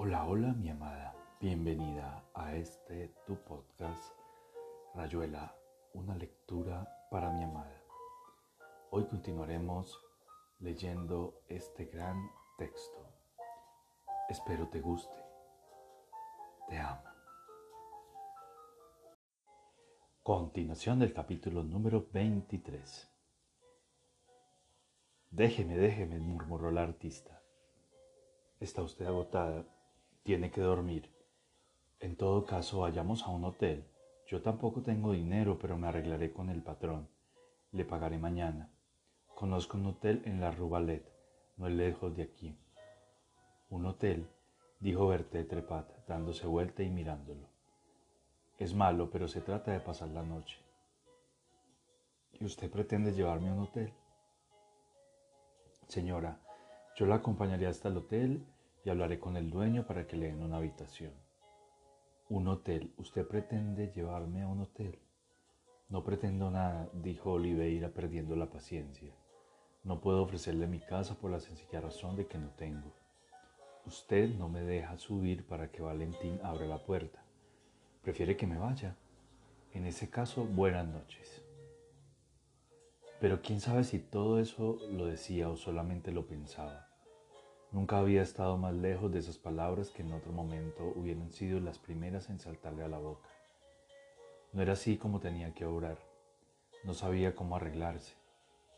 Hola, hola mi amada, bienvenida a este tu podcast Rayuela, una lectura para mi amada. Hoy continuaremos leyendo este gran texto. Espero te guste. Te amo. Continuación del capítulo número 23. Déjeme, déjeme, murmuró la artista. Está usted agotada tiene que dormir. En todo caso, vayamos a un hotel. Yo tampoco tengo dinero, pero me arreglaré con el patrón. Le pagaré mañana. Conozco un hotel en la Rue Ballet, no es lejos de aquí. Un hotel, dijo Berté Trepat, dándose vuelta y mirándolo. Es malo, pero se trata de pasar la noche. ¿Y usted pretende llevarme a un hotel? Señora, yo la acompañaré hasta el hotel y hablaré con el dueño para que le den una habitación. Un hotel. ¿Usted pretende llevarme a un hotel? No pretendo nada, dijo Oliveira perdiendo la paciencia. No puedo ofrecerle mi casa por la sencilla razón de que no tengo. Usted no me deja subir para que Valentín abra la puerta. Prefiere que me vaya. En ese caso, buenas noches. Pero quién sabe si todo eso lo decía o solamente lo pensaba. Nunca había estado más lejos de esas palabras que en otro momento hubieran sido las primeras en saltarle a la boca. No era así como tenía que obrar. No sabía cómo arreglarse,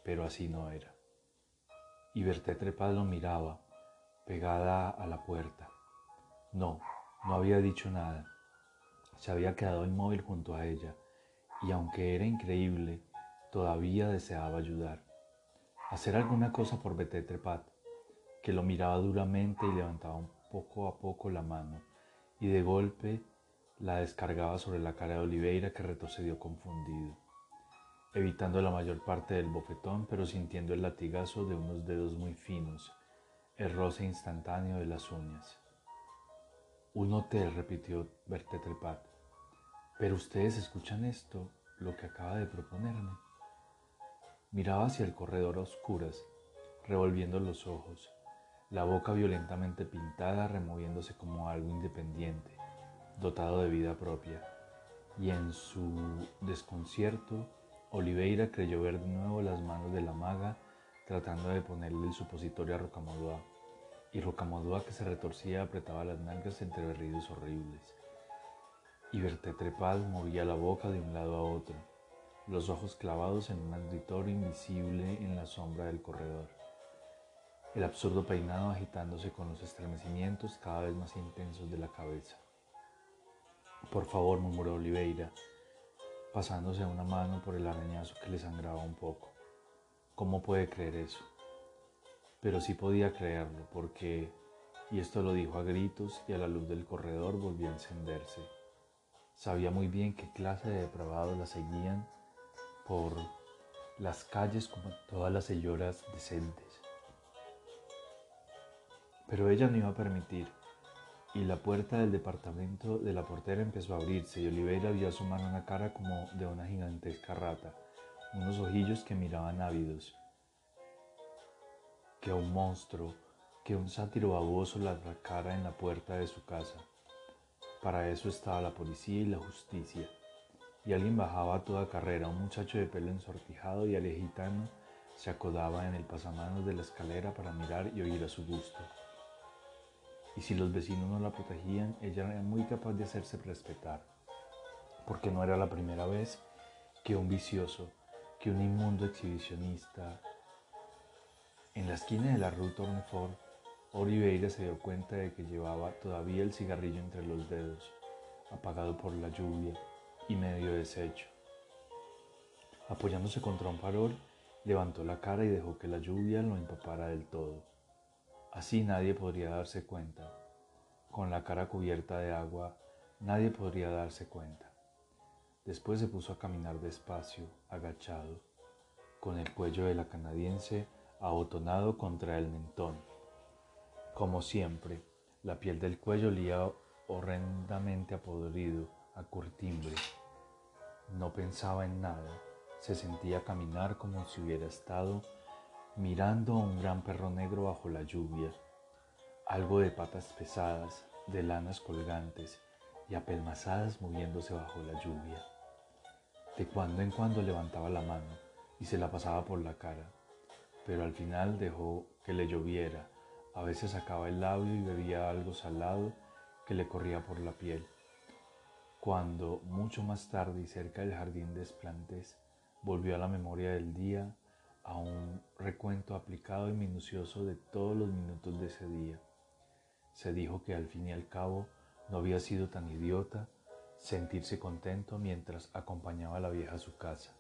pero así no era. Y Berté lo miraba, pegada a la puerta. No, no había dicho nada. Se había quedado inmóvil junto a ella, y aunque era increíble, todavía deseaba ayudar. Hacer alguna cosa por Berté Trepad que lo miraba duramente y levantaba un poco a poco la mano, y de golpe la descargaba sobre la cara de Oliveira que retrocedió confundido, evitando la mayor parte del bofetón, pero sintiendo el latigazo de unos dedos muy finos, el roce instantáneo de las uñas. Un hotel, repitió Berté Trepat. Pero ustedes escuchan esto, lo que acaba de proponerme. Miraba hacia el corredor a oscuras, revolviendo los ojos la boca violentamente pintada removiéndose como algo independiente, dotado de vida propia. Y en su desconcierto, Oliveira creyó ver de nuevo las manos de la maga tratando de ponerle el supositorio a Rocamodua, y Rocamodua que se retorcía apretaba las nalgas entre berridos horribles. Y Berté Trepal movía la boca de un lado a otro, los ojos clavados en un auditorio invisible en la sombra del corredor el absurdo peinado agitándose con los estremecimientos cada vez más intensos de la cabeza. Por favor, murmuró Oliveira, pasándose una mano por el arañazo que le sangraba un poco. ¿Cómo puede creer eso? Pero sí podía creerlo, porque, y esto lo dijo a gritos y a la luz del corredor volvió a encenderse. Sabía muy bien qué clase de depravados la seguían por las calles como todas las señoras decentes pero ella no iba a permitir, y la puerta del departamento de la portera empezó a abrirse y Oliveira vio asomar una cara como de una gigantesca rata, unos ojillos que miraban ávidos, que un monstruo, que un sátiro baboso la atracara en la puerta de su casa. Para eso estaba la policía y la justicia. Y alguien bajaba a toda carrera, un muchacho de pelo ensortijado y alejitano se acodaba en el pasamanos de la escalera para mirar y oír a su gusto y si los vecinos no la protegían, ella era muy capaz de hacerse respetar, porque no era la primera vez que un vicioso, que un inmundo exhibicionista, en la esquina de la Rue Tournefort, Oliveira se dio cuenta de que llevaba todavía el cigarrillo entre los dedos, apagado por la lluvia y medio deshecho. Apoyándose contra un farol, levantó la cara y dejó que la lluvia lo empapara del todo. Así nadie podría darse cuenta. Con la cara cubierta de agua, nadie podría darse cuenta. Después se puso a caminar despacio, agachado, con el cuello de la canadiense abotonado contra el mentón. Como siempre, la piel del cuello olía horrendamente a podrido, a curtimbre. No pensaba en nada, se sentía caminar como si hubiera estado mirando a un gran perro negro bajo la lluvia. algo de patas pesadas, de lanas colgantes y apelmazadas moviéndose bajo la lluvia. De cuando en cuando levantaba la mano y se la pasaba por la cara, pero al final dejó que le lloviera. A veces sacaba el labio y bebía algo salado que le corría por la piel. Cuando, mucho más tarde y cerca del jardín de Esplantes, volvió a la memoria del día, a un recuento aplicado y minucioso de todos los minutos de ese día. Se dijo que al fin y al cabo no había sido tan idiota sentirse contento mientras acompañaba a la vieja a su casa.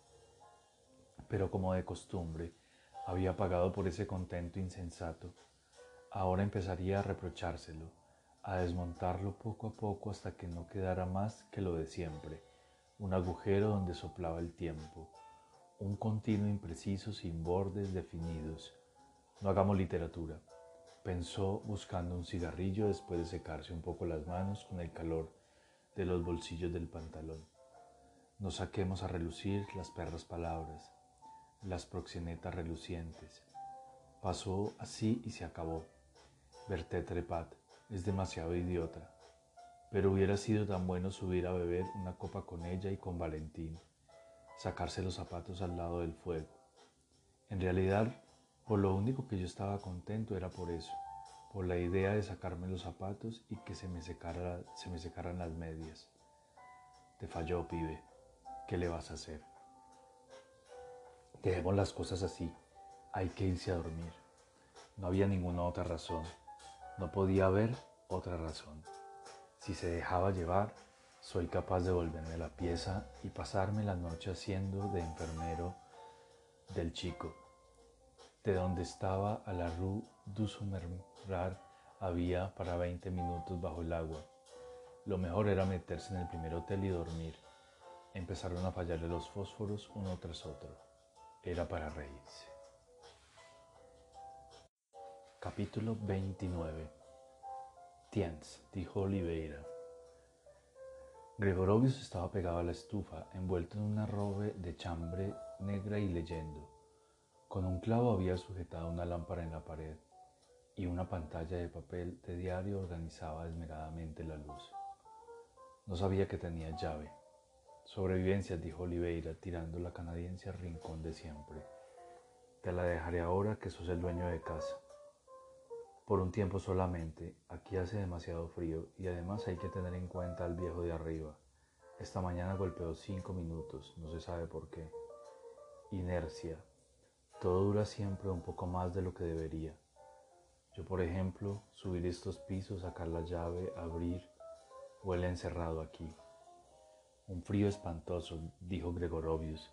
Pero como de costumbre, había pagado por ese contento insensato. Ahora empezaría a reprochárselo, a desmontarlo poco a poco hasta que no quedara más que lo de siempre, un agujero donde soplaba el tiempo, un continuo impreciso sin bordes definidos. No hagamos literatura, pensó buscando un cigarrillo después de secarse un poco las manos con el calor de los bolsillos del pantalón. No saquemos a relucir las perras palabras, las proxenetas relucientes. Pasó así y se acabó. Berté Trepat es demasiado idiota, pero hubiera sido tan bueno subir a beber una copa con ella y con Valentín sacarse los zapatos al lado del fuego. En realidad, por lo único que yo estaba contento era por eso, por la idea de sacarme los zapatos y que se me, secara, se me secaran las medias. Te falló, pibe. ¿Qué le vas a hacer? Dejemos las cosas así. Hay que irse a dormir. No había ninguna otra razón. No podía haber otra razón. Si se dejaba llevar, soy capaz de volverme la pieza y pasarme la noche haciendo de enfermero del chico. De donde estaba a la Rue du Sumerrar había para 20 minutos bajo el agua. Lo mejor era meterse en el primer hotel y dormir. Empezaron a fallarle los fósforos uno tras otro. Era para reírse. Capítulo 29 Tiens, dijo Oliveira. Gregorovius estaba pegado a la estufa, envuelto en una robe de chambre negra y leyendo. Con un clavo había sujetado una lámpara en la pared y una pantalla de papel de diario organizaba esmeradamente la luz. No sabía que tenía llave. Sobrevivencia, dijo Oliveira, tirando la canadiense al rincón de siempre. Te la dejaré ahora que sos el dueño de casa. Por un tiempo solamente, aquí hace demasiado frío y además hay que tener en cuenta al viejo de arriba. Esta mañana golpeó cinco minutos, no se sabe por qué. Inercia. Todo dura siempre un poco más de lo que debería. Yo, por ejemplo, subir estos pisos, sacar la llave, abrir, huele encerrado aquí. Un frío espantoso, dijo Gregorovius.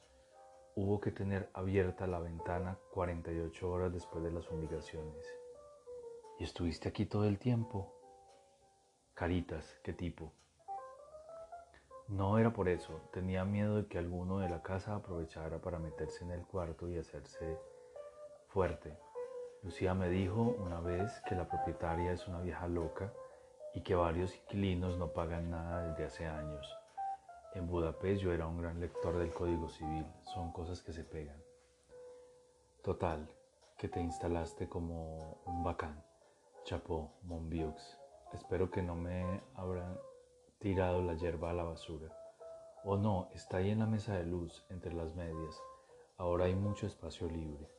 Hubo que tener abierta la ventana 48 horas después de las fumigaciones. ¿Y estuviste aquí todo el tiempo? Caritas, ¿qué tipo? No era por eso, tenía miedo de que alguno de la casa aprovechara para meterse en el cuarto y hacerse fuerte. Lucía me dijo una vez que la propietaria es una vieja loca y que varios inquilinos no pagan nada desde hace años. En Budapest yo era un gran lector del Código Civil, son cosas que se pegan. Total, que te instalaste como un bacán. Chapo, Monbiux. Espero que no me habrán tirado la hierba a la basura. O no, está ahí en la mesa de luz, entre las medias. Ahora hay mucho espacio libre.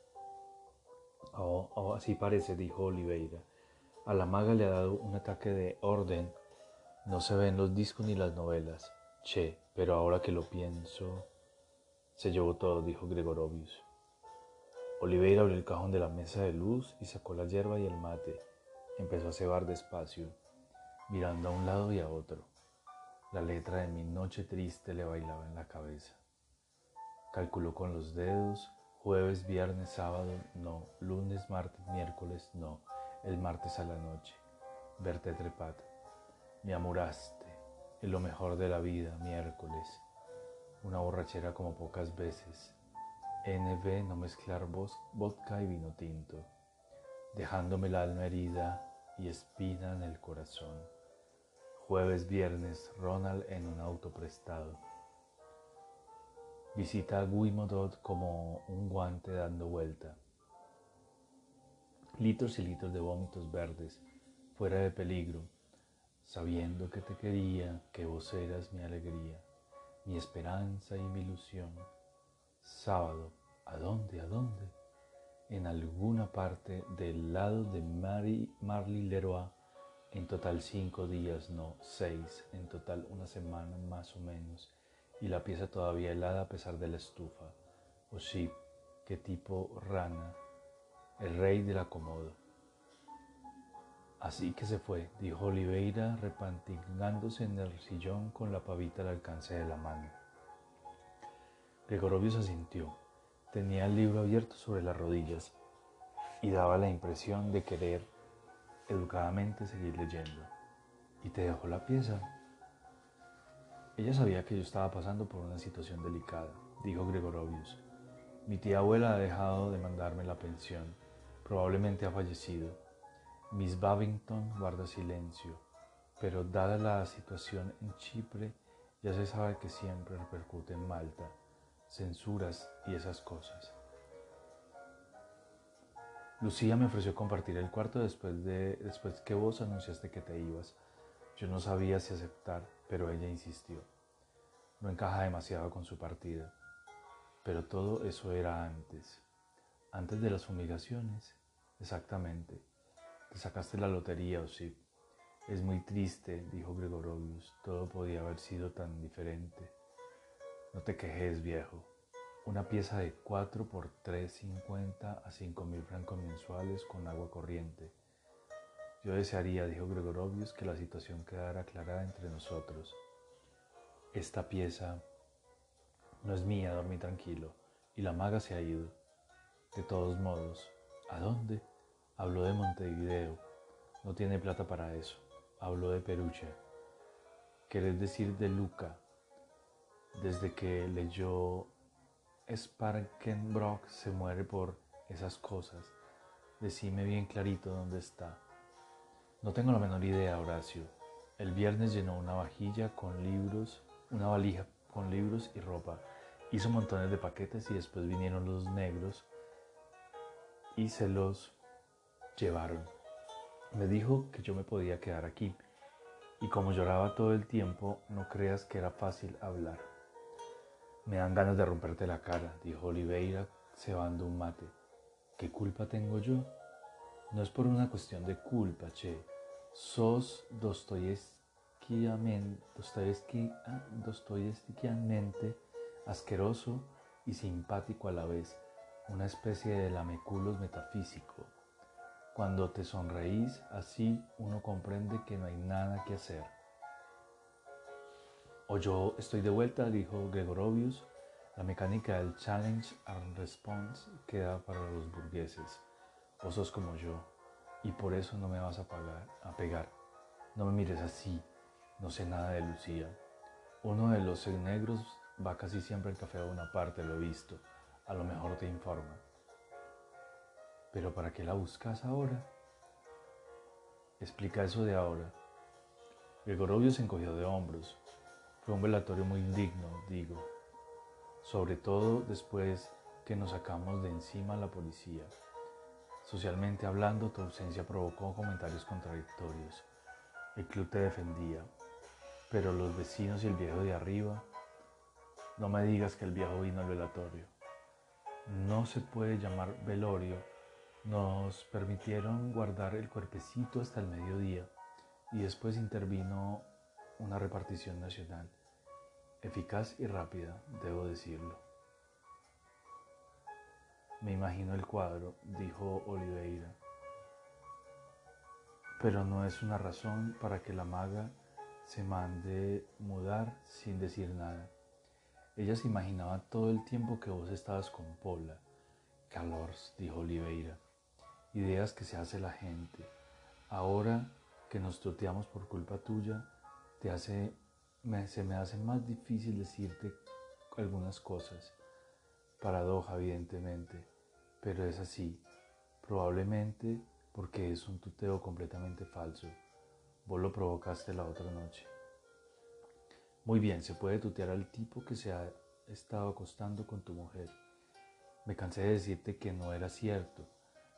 Oh, oh, así parece, dijo Oliveira. A la maga le ha dado un ataque de orden. No se ven los discos ni las novelas. Che, pero ahora que lo pienso... Se llevó todo, dijo Gregorovius. Oliveira abrió el cajón de la mesa de luz y sacó la hierba y el mate. Empezó a cebar despacio, mirando a un lado y a otro. La letra de mi noche triste le bailaba en la cabeza. Calculó con los dedos, jueves, viernes, sábado, no, lunes, martes, miércoles, no, el martes a la noche. Verte trepat. Me amuraste, en lo mejor de la vida, miércoles. Una borrachera como pocas veces. NB no mezclar vodka y vino tinto, dejándome el alma herida y espina en el corazón. Jueves, viernes, Ronald en un auto prestado. Visita a Guimodot como un guante dando vuelta. Litros y litros de vómitos verdes, fuera de peligro, sabiendo que te quería, que vos eras mi alegría, mi esperanza y mi ilusión. Sábado, ¿a dónde? ¿A dónde? En alguna parte del lado de Marly Leroy, en total cinco días, no seis, en total una semana más o menos, y la pieza todavía helada a pesar de la estufa. O sí, qué tipo rana, el rey del acomodo. Así que se fue, dijo Oliveira, repantinándose en el sillón con la pavita al alcance de la mano. Gregorovio se asintió. Tenía el libro abierto sobre las rodillas y daba la impresión de querer educadamente seguir leyendo. ¿Y te dejó la pieza? Ella sabía que yo estaba pasando por una situación delicada, dijo Gregorovius. Mi tía abuela ha dejado de mandarme la pensión. Probablemente ha fallecido. Miss Babington guarda silencio, pero dada la situación en Chipre, ya se sabe que siempre repercute en Malta, censuras y esas cosas. Lucía me ofreció compartir el cuarto después, de, después que vos anunciaste que te ibas. Yo no sabía si aceptar, pero ella insistió. No encaja demasiado con su partida. Pero todo eso era antes. Antes de las fumigaciones. Exactamente. Te sacaste la lotería, o sí. Es muy triste, dijo Gregorovius. Todo podía haber sido tan diferente. No te quejes, viejo. Una pieza de 4 por 3.50 a 5 mil francos mensuales con agua corriente. Yo desearía, dijo Gregorovius, que la situación quedara aclarada entre nosotros. Esta pieza no es mía, dormí tranquilo, y la maga se ha ido. De todos modos, ¿a dónde? Habló de Montevideo. No tiene plata para eso. Habló de Peruche. ¿Querés decir de Luca? Desde que leyó Sparkenbrock se muere por esas cosas. Decime bien clarito dónde está. No tengo la menor idea, Horacio. El viernes llenó una vajilla con libros, una valija con libros y ropa. Hizo montones de paquetes y después vinieron los negros y se los llevaron. Me dijo que yo me podía quedar aquí y como lloraba todo el tiempo, no creas que era fácil hablar. Me dan ganas de romperte la cara, dijo Oliveira, cebando un mate. ¿Qué culpa tengo yo? No es por una cuestión de culpa, che. Sos Dostoyevskiamente, ah, Dostoyevskiamente asqueroso y simpático a la vez, una especie de lameculos metafísico. Cuando te sonreís así, uno comprende que no hay nada que hacer. O yo estoy de vuelta, dijo Gregorovius. La mecánica del challenge and response queda para los burgueses. Vos sos como yo y por eso no me vas a, pagar, a pegar. No me mires así, no sé nada de Lucía. Uno de los negros va casi siempre al café a una parte, lo he visto. A lo mejor te informa. Pero ¿para qué la buscas ahora? Explica eso de ahora. Gregorovio se encogió de hombros. Fue un velatorio muy indigno, digo. Sobre todo después que nos sacamos de encima la policía. Socialmente hablando, tu ausencia provocó comentarios contradictorios. El club te defendía, pero los vecinos y el viejo de arriba, no me digas que el viejo vino al velatorio. No se puede llamar velorio nos permitieron guardar el cuerpecito hasta el mediodía y después intervino una repartición nacional, eficaz y rápida, debo decirlo. Me imagino el cuadro, dijo Oliveira, pero no es una razón para que la maga se mande mudar sin decir nada. Ella se imaginaba todo el tiempo que vos estabas con Pola. Calors, dijo Oliveira ideas que se hace la gente. Ahora que nos troteamos por culpa tuya, te hace, se me hace más difícil decirte algunas cosas. Paradoja, evidentemente, pero es así. Probablemente porque es un tuteo completamente falso. Vos lo provocaste la otra noche. Muy bien, se puede tutear al tipo que se ha estado acostando con tu mujer. Me cansé de decirte que no era cierto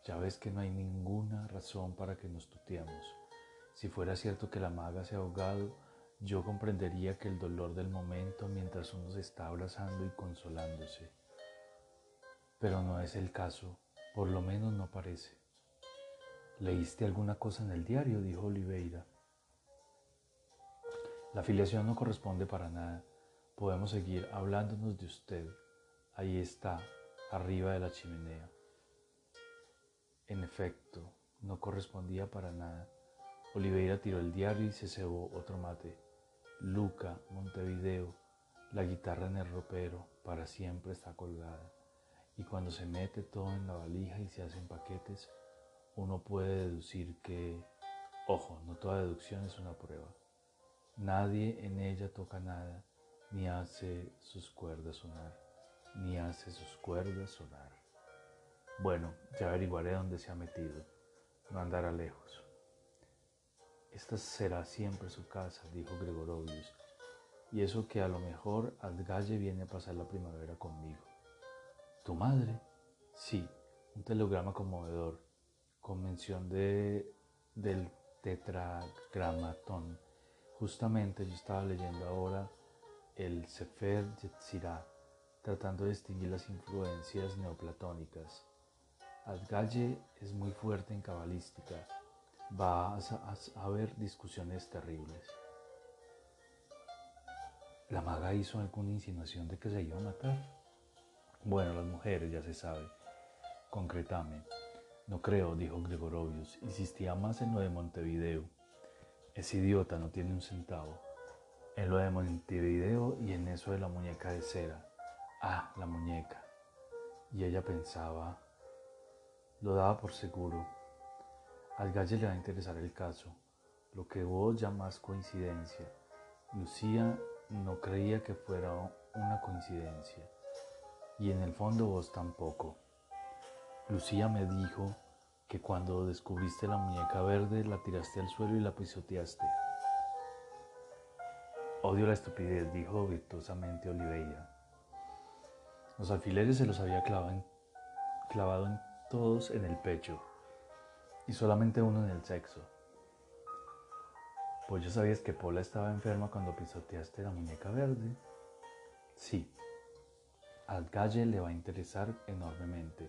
ya ves que no hay ninguna razón para que nos tuteamos. Si fuera cierto que la maga se ha ahogado, yo comprendería que el dolor del momento mientras uno se está abrazando y consolándose. Pero no es el caso, por lo menos no parece. ¿Leíste alguna cosa en el diario? dijo Oliveira. La afiliación no corresponde para nada. Podemos seguir hablándonos de usted. Ahí está, arriba de la chimenea. En efecto, no correspondía para nada. Oliveira tiró el diario y se cebó otro mate. Luca, Montevideo, la guitarra en el ropero, para siempre está colgada. Y cuando se mete todo en la valija y se hacen paquetes, uno puede deducir que, ojo, no toda deducción es una prueba. Nadie en ella toca nada, ni hace sus cuerdas sonar, ni hace sus cuerdas sonar. Bueno, ya averiguaré dónde se ha metido. No andará lejos. Esta será siempre su casa, dijo Gregorovius, y eso que a lo mejor Adgalle viene a pasar la primavera conmigo. ¿Tu madre? Sí, un telegrama conmovedor, con mención de, del tetragramatón Justamente yo estaba leyendo ahora el Sefer Yetzirah, tratando de distinguir las influencias neoplatónicas. Adgalle es muy fuerte en cabalística. Va a, haber discusiones terribles. ¿La maga hizo alguna insinuación de que se iba a matar? Bueno, las mujeres, ya se sabe. Concretame. No creo, dijo Gregorovius. Insistía más en lo de Montevideo. Ese idiota no tiene un centavo. En lo de Montevideo y en eso de la muñeca de cera. Ah, la muñeca. Y ella pensaba, lo daba por seguro. Al galle le va a interesar el caso, lo que vos llamás coincidencia. Lucía no creía que fuera una coincidencia. Y en el fondo vos tampoco. Lucía me dijo que cuando descubriste la muñeca verde la tiraste al suelo y la pisoteaste. Odio la estupidez, dijo virtuosamente Oliveira. Los alfileres se los había clavado clavado en todos en el pecho y solamente uno en el sexo. Pues ya sabías que Paula estaba enferma cuando pisoteaste la muñeca verde. Sí, al galle le va a interesar enormemente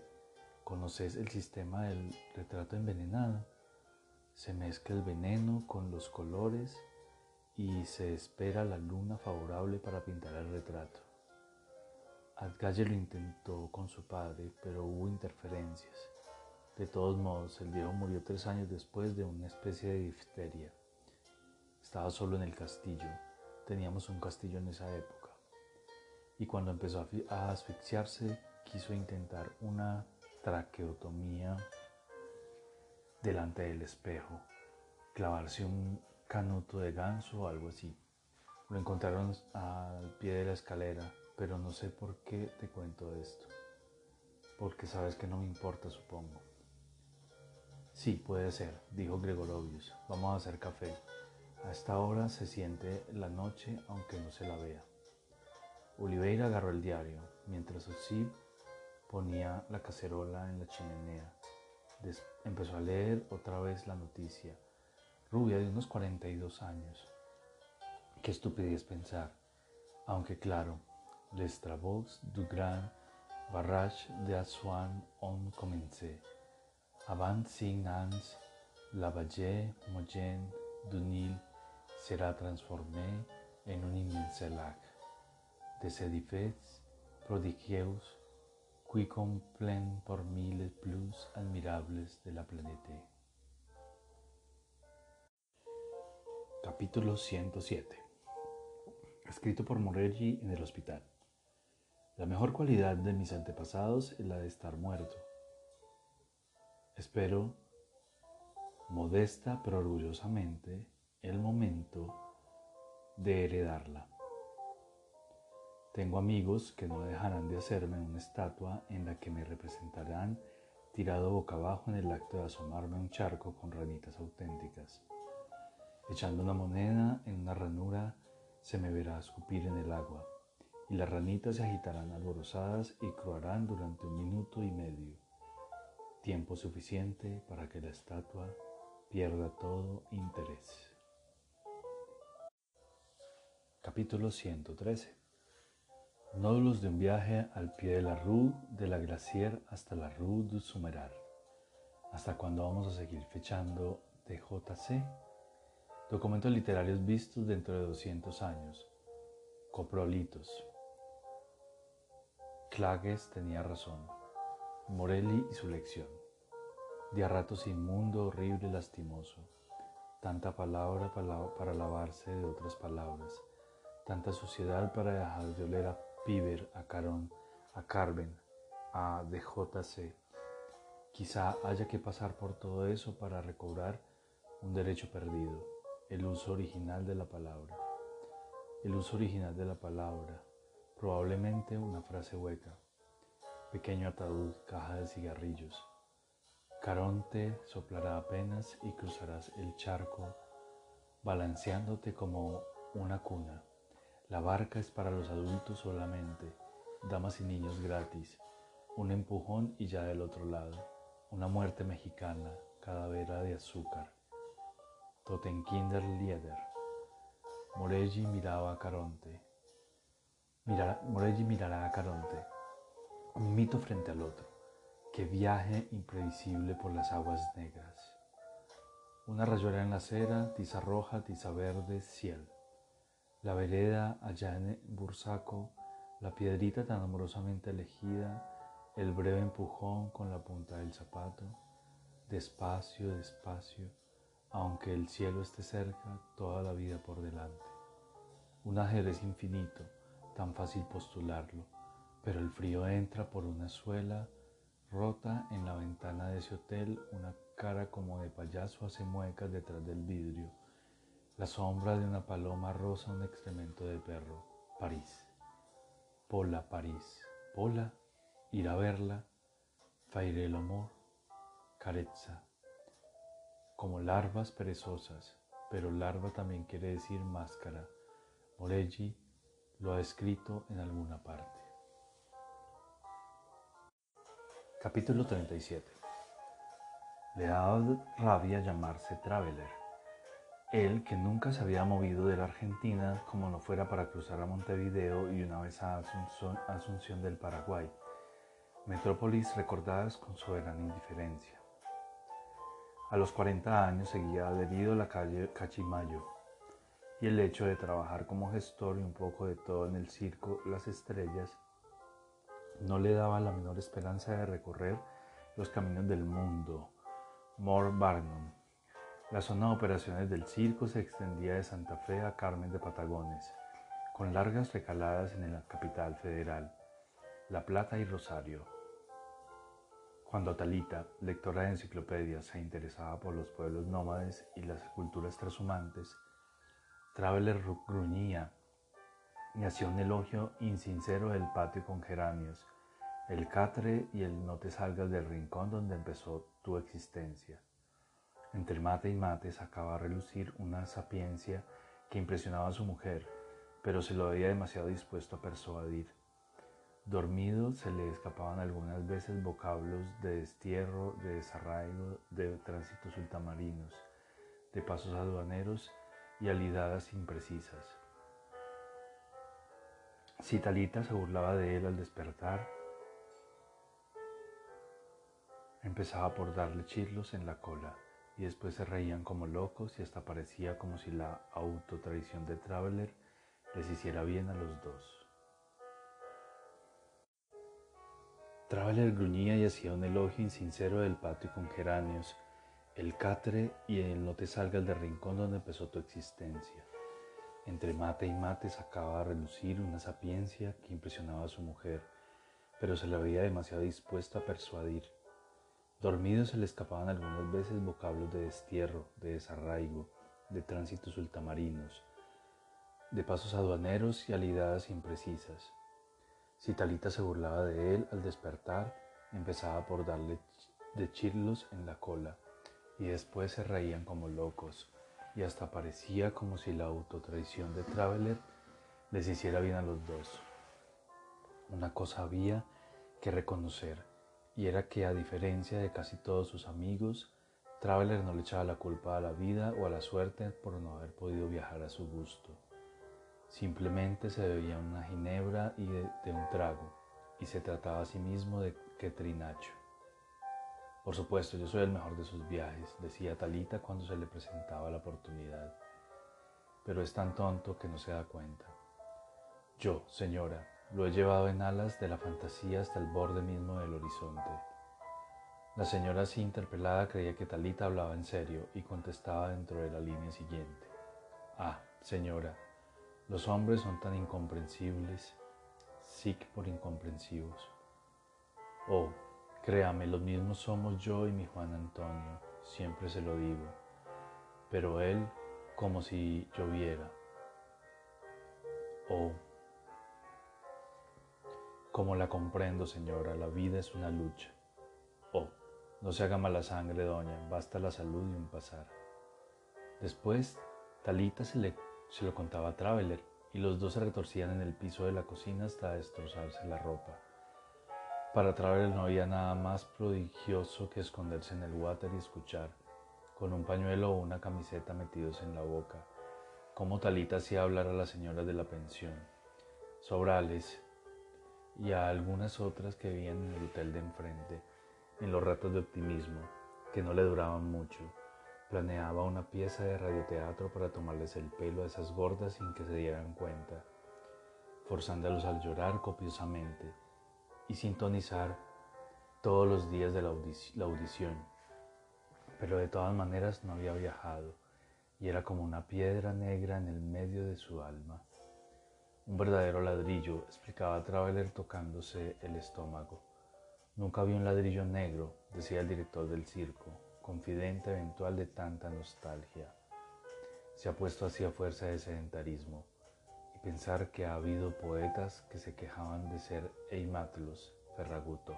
¿Conoces el sistema del retrato envenenado? Se mezcla el veneno con los colores y se espera la luna favorable para pintar el retrato. Adgalle lo intentó con su padre, pero hubo interferencias. De todos modos, el viejo murió tres años después de una especie de difteria. Estaba solo en el castillo. Teníamos un castillo en esa época. Y cuando empezó a asfixiarse, quiso intentar una traqueotomía delante del espejo, clavarse un canuto de ganso o algo así. Lo encontraron al pie de la escalera, pero no sé por qué te cuento esto. Porque sabes que no me importa, supongo. Sí, puede ser, dijo Gregorovius. Vamos a hacer café. A esta hora se siente la noche aunque no se la vea. Oliveira agarró el diario, mientras Osip Ponía la cacerola en la chimenea. empezó a leer otra vez la noticia. Rubia de unos 42 años. Qué estupidez pensar. Aunque claro, les travaux du grand barrage de Aswan ont commencé. Avant cinq ans, la valle moyenne du Nil sera transformée en un immense lac. Des édifices prodigieux qui complen por miles plus admirables de la planeta. Capítulo 107 Escrito por Morelli en el hospital. La mejor cualidad de mis antepasados es la de estar muerto. Espero, modesta pero orgullosamente, el momento de heredarla. Tengo amigos que no dejarán de hacerme una estatua en la que me representarán tirado boca abajo en el acto de asomarme a un charco con ranitas auténticas. Echando una moneda en una ranura se me verá escupir en el agua y las ranitas se agitarán alborozadas y croarán durante un minuto y medio, tiempo suficiente para que la estatua pierda todo interés. Capítulo 113 Nódulos de un viaje al pie de la Rue de la Glacier hasta la Rue du Sumerar. ¿Hasta cuándo vamos a seguir fechando DJC? Documentos literarios vistos dentro de 200 años. Coprolitos. Clagues tenía razón. Morelli y su lección. De a ratos inmundo, horrible, lastimoso. Tanta palabra para lavarse de otras palabras. Tanta suciedad para dejar de oler a Piber, a Caron, a Carven, a DJC. Quizá haya que pasar por todo eso para recobrar un derecho perdido, el uso original de la palabra. El uso original de la palabra, probablemente una frase hueca. Pequeño ataúd, caja de cigarrillos. Caronte soplará apenas y cruzarás el charco, balanceándote como una cuna. La barca es para los adultos solamente, damas y niños gratis, un empujón y ya del otro lado, una muerte mexicana, cadavera de azúcar. Totenkinder Lieder. Morelli miraba a Caronte. Morelli mirará a Caronte. Un mito frente al otro. Que viaje imprevisible por las aguas negras. Una rayuela en la acera, tiza roja, tiza verde, cielo. La vereda allá en Bursaco, la piedrita tan amorosamente elegida, el breve empujón con la punta del zapato, despacio, despacio, aunque el cielo esté cerca, toda la vida por delante. Un ajedrez infinito, tan fácil postularlo, pero el frío entra por una suela rota en la ventana de ese hotel, una cara como de payaso hace muecas detrás del vidrio la sombra de una paloma rosa un excremento de perro. París. Pola, París. Pola, ir a verla. Faire el amor. Carezza. Como larvas perezosas, pero larva también quiere decir máscara. Morelli lo ha escrito en alguna parte. Capítulo 37. Le da rabia llamarse Traveler él, que nunca se había movido de la Argentina como no fuera para cruzar a Montevideo y una vez a Asunción, del Paraguay, metrópolis recordadas con soberana indiferencia. A los 40 años seguía adherido a la calle Cachimayo y el hecho de trabajar como gestor y un poco de todo en el circo Las Estrellas no le daba la menor esperanza de recorrer los caminos del mundo. More Barnum la zona de operaciones del circo se extendía de Santa Fe a Carmen de Patagones, con largas recaladas en la capital federal, La Plata y Rosario. Cuando Talita, lectora de enciclopedias, se interesaba por los pueblos nómades y las culturas transhumantes, Traveler gruñía y un elogio insincero del patio con geranios, el catre y el no te salgas del rincón donde empezó tu existencia. Entre mate y mate sacaba a relucir una sapiencia que impresionaba a su mujer, pero se lo veía demasiado dispuesto a persuadir. Dormido se le escapaban algunas veces vocablos de destierro, de desarraigo, de tránsitos ultramarinos, de pasos aduaneros y alidadas imprecisas. Si Talita se burlaba de él al despertar, empezaba por darle chirlos en la cola y después se reían como locos y hasta parecía como si la autotraición de Traveler les hiciera bien a los dos. Traveler gruñía y hacía un elogio insincero del patio con geranios, el catre y el no te salgas del rincón donde empezó tu existencia. Entre mate y mate sacaba a relucir una sapiencia que impresionaba a su mujer, pero se la veía demasiado dispuesto a persuadir. Dormido se le escapaban algunas veces vocablos de destierro, de desarraigo, de tránsitos ultramarinos, de pasos aduaneros y alidadas imprecisas. Si Talita se burlaba de él al despertar, empezaba por darle de chirlos en la cola y después se reían como locos y hasta parecía como si la autotraición de Traveler les hiciera bien a los dos. Una cosa había que reconocer y era que a diferencia de casi todos sus amigos, Traveler no le echaba la culpa a la vida o a la suerte por no haber podido viajar a su gusto. Simplemente se bebía una ginebra y de, un trago, y se trataba a sí mismo de que trinacho. Por supuesto, yo soy el mejor de sus viajes, decía Talita cuando se le presentaba la oportunidad. Pero es tan tonto que no se da cuenta. Yo, señora, lo he llevado en alas de la fantasía hasta el borde mismo del horizonte. La señora así interpelada creía que Talita hablaba en serio y contestaba dentro de la línea siguiente. Ah, señora, los hombres son tan incomprensibles, sí por incomprensivos. Oh, Créame, los mismos somos yo y mi Juan Antonio, siempre se lo digo, pero él como si lloviera. Oh, como la comprendo, señora, la vida es una lucha. Oh, no se haga mala sangre, doña, basta la salud y un pasar. Después, Talita se, le, se lo contaba a Traveler y los dos se retorcían en el piso de la cocina hasta destrozarse la ropa. Para Traveler no había nada más prodigioso que esconderse en el water y escuchar, con un pañuelo o una camiseta metidos en la boca, cómo Talita hacía hablar a las señoras de la pensión, Sobrales y a algunas otras que vivían en el hotel de enfrente, en los ratos de optimismo, que no le duraban mucho. Planeaba una pieza de radioteatro para tomarles el pelo a esas gordas sin que se dieran cuenta, forzándolos al llorar copiosamente y sintonizar todos los días de la, audición. Pero de todas maneras no había viajado y era como una piedra negra en el medio de su alma. Un verdadero ladrillo, explicaba Traveler tocándose el estómago. Nunca vi un ladrillo negro, decía el director del circo, confidente eventual de tanta nostalgia. Se ha puesto así a fuerza de sedentarismo pensar que ha habido poetas que se quejaban de ser eimatlos, Ferraguto.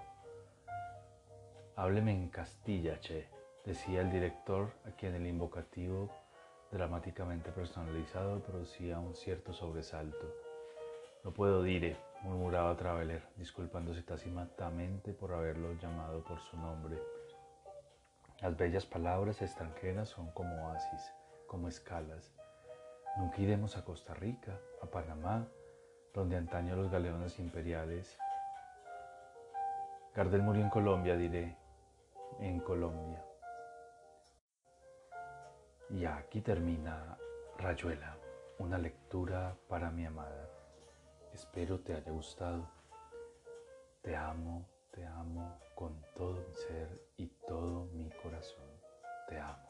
Hábleme en Castilla, che, decía el director, a quien el invocativo dramáticamente personalizado producía un cierto sobresalto. No puedo dire, murmuraba Traveler, disculpándose tácitamente por haberlo llamado por su nombre. Las bellas palabras extranjeras son como oasis, como escalas, Nunca iremos a Costa Rica, a Panamá, donde antaño los galeones imperiales. Gardel murió en Colombia, diré, en Colombia. Y aquí termina Rayuela, una lectura para mi amada. Espero te haya gustado. Te amo, te amo con todo mi ser y todo mi corazón. Te amo.